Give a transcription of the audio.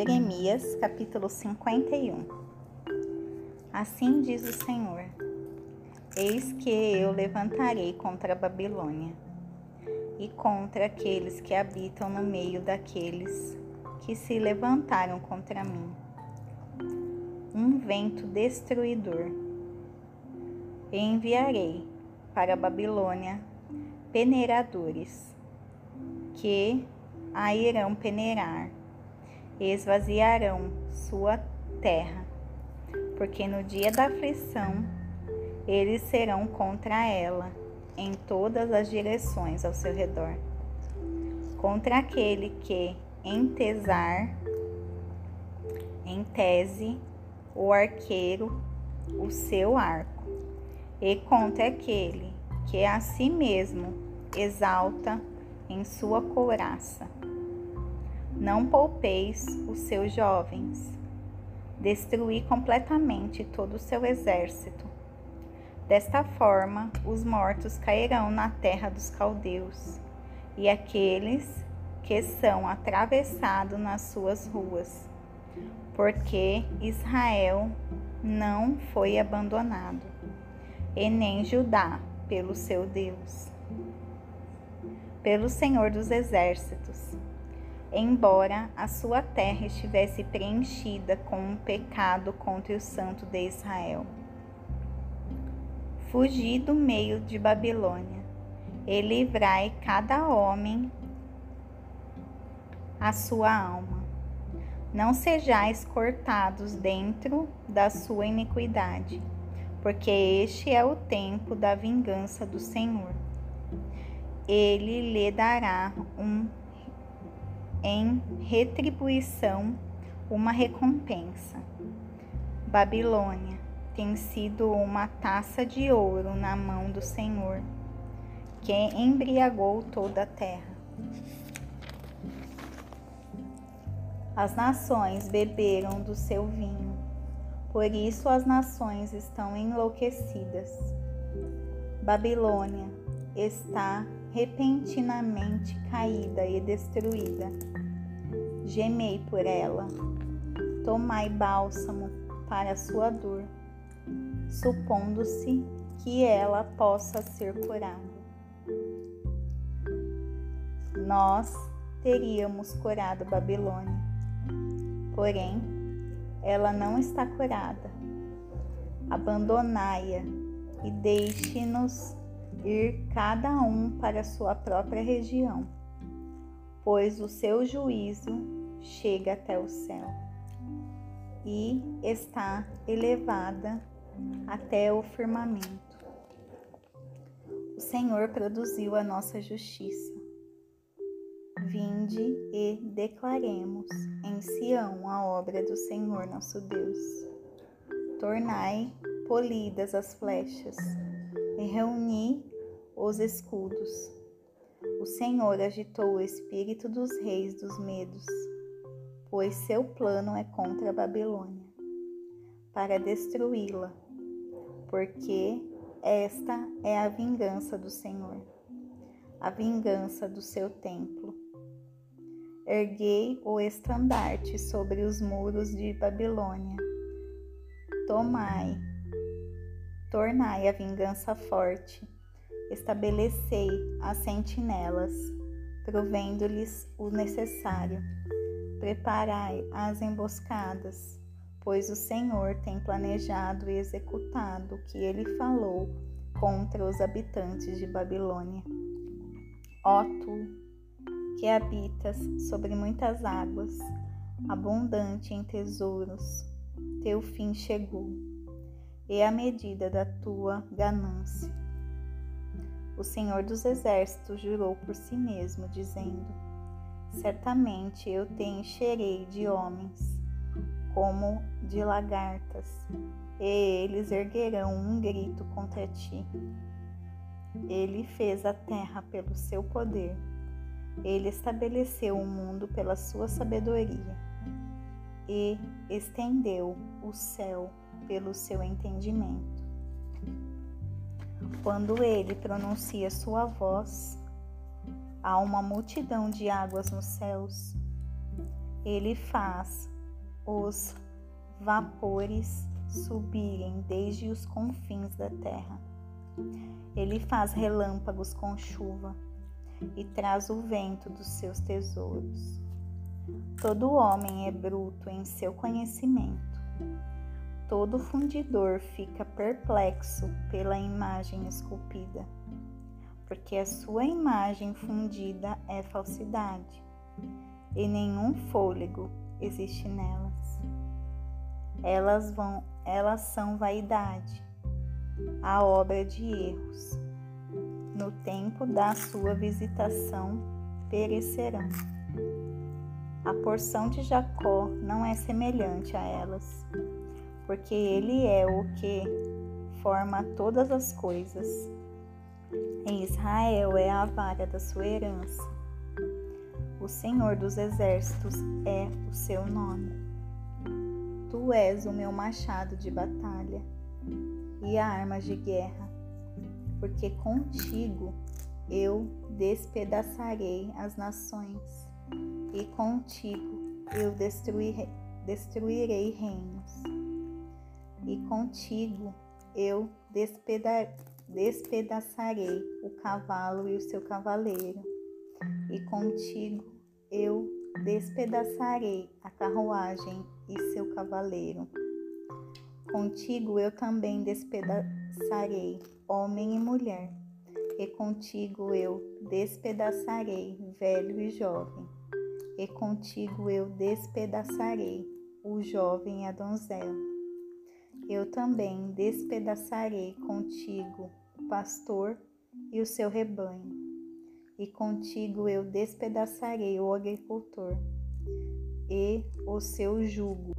Jeremias capítulo 51 Assim diz o Senhor: Eis que eu levantarei contra a Babilônia e contra aqueles que habitam no meio daqueles que se levantaram contra mim um vento destruidor. Enviarei para a Babilônia peneiradores que a irão peneirar esvaziarão sua terra, porque no dia da aflição eles serão contra ela em todas as direções ao seu redor. Contra aquele que entesar, em tese, o arqueiro o seu arco, e contra aquele que a si mesmo exalta em sua couraça não poupeis os seus jovens. Destruí completamente todo o seu exército. Desta forma, os mortos cairão na terra dos caldeus, e aqueles que são atravessados nas suas ruas, porque Israel não foi abandonado, e nem Judá pelo seu Deus. Pelo Senhor dos Exércitos, embora a sua terra estivesse preenchida com um pecado contra o santo de Israel. Fugi do meio de Babilônia e livrai cada homem a sua alma. Não sejais cortados dentro da sua iniquidade, porque este é o tempo da vingança do Senhor. Ele lhe dará um em retribuição uma recompensa. Babilônia tem sido uma taça de ouro na mão do Senhor, que embriagou toda a terra. As nações beberam do seu vinho, por isso as nações estão enlouquecidas. Babilônia está repentinamente caída e destruída. Gemei por ela, tomai bálsamo para sua dor, supondo-se que ela possa ser curada. Nós teríamos curado Babilônia, porém, ela não está curada. Abandonai-a e deixe-nos ir cada um para sua própria região, pois o seu juízo chega até o céu e está elevada até o firmamento. O Senhor produziu a nossa justiça. Vinde e declaremos em Sião a obra do Senhor nosso Deus. Tornai polidas as flechas e reuni os escudos. O Senhor agitou o espírito dos reis dos medos, pois seu plano é contra a Babilônia, para destruí-la, porque esta é a vingança do Senhor, a vingança do seu templo. Erguei o estandarte sobre os muros de Babilônia. Tomai, tornai a vingança forte estabelecei as sentinelas, provendo-lhes o necessário. Preparai as emboscadas, pois o Senhor tem planejado e executado o que ele falou contra os habitantes de Babilônia. Ó tu, que habitas sobre muitas águas, abundante em tesouros, teu fim chegou, e a medida da tua ganância o Senhor dos Exércitos jurou por si mesmo, dizendo: Certamente eu te encherei de homens, como de lagartas, e eles erguerão um grito contra ti. Ele fez a terra pelo seu poder, ele estabeleceu o mundo pela sua sabedoria, e estendeu o céu pelo seu entendimento. Quando ele pronuncia sua voz, há uma multidão de águas nos céus. Ele faz os vapores subirem desde os confins da terra. Ele faz relâmpagos com chuva e traz o vento dos seus tesouros. Todo homem é bruto em seu conhecimento. Todo fundidor fica perplexo pela imagem esculpida, porque a sua imagem fundida é falsidade, e nenhum fôlego existe nelas. Elas vão, elas são vaidade, a obra de erros. No tempo da sua visitação perecerão. A porção de Jacó não é semelhante a elas, porque ele é o que forma todas as coisas. Em Israel é a vara da sua herança. O Senhor dos exércitos é o seu nome. Tu és o meu machado de batalha e a arma de guerra, porque contigo eu despedaçarei as nações, e contigo eu destruirei, destruirei reinos, e contigo eu despeda, despedaçarei o cavalo e o seu cavaleiro, e contigo eu despedaçarei a carruagem e seu cavaleiro Contigo eu também despedaçarei homem e mulher, e contigo eu despedaçarei velho e jovem, e contigo eu despedaçarei o jovem e a donzela. Eu também despedaçarei contigo o pastor e o seu rebanho, e contigo eu despedaçarei o agricultor e o seu jugo.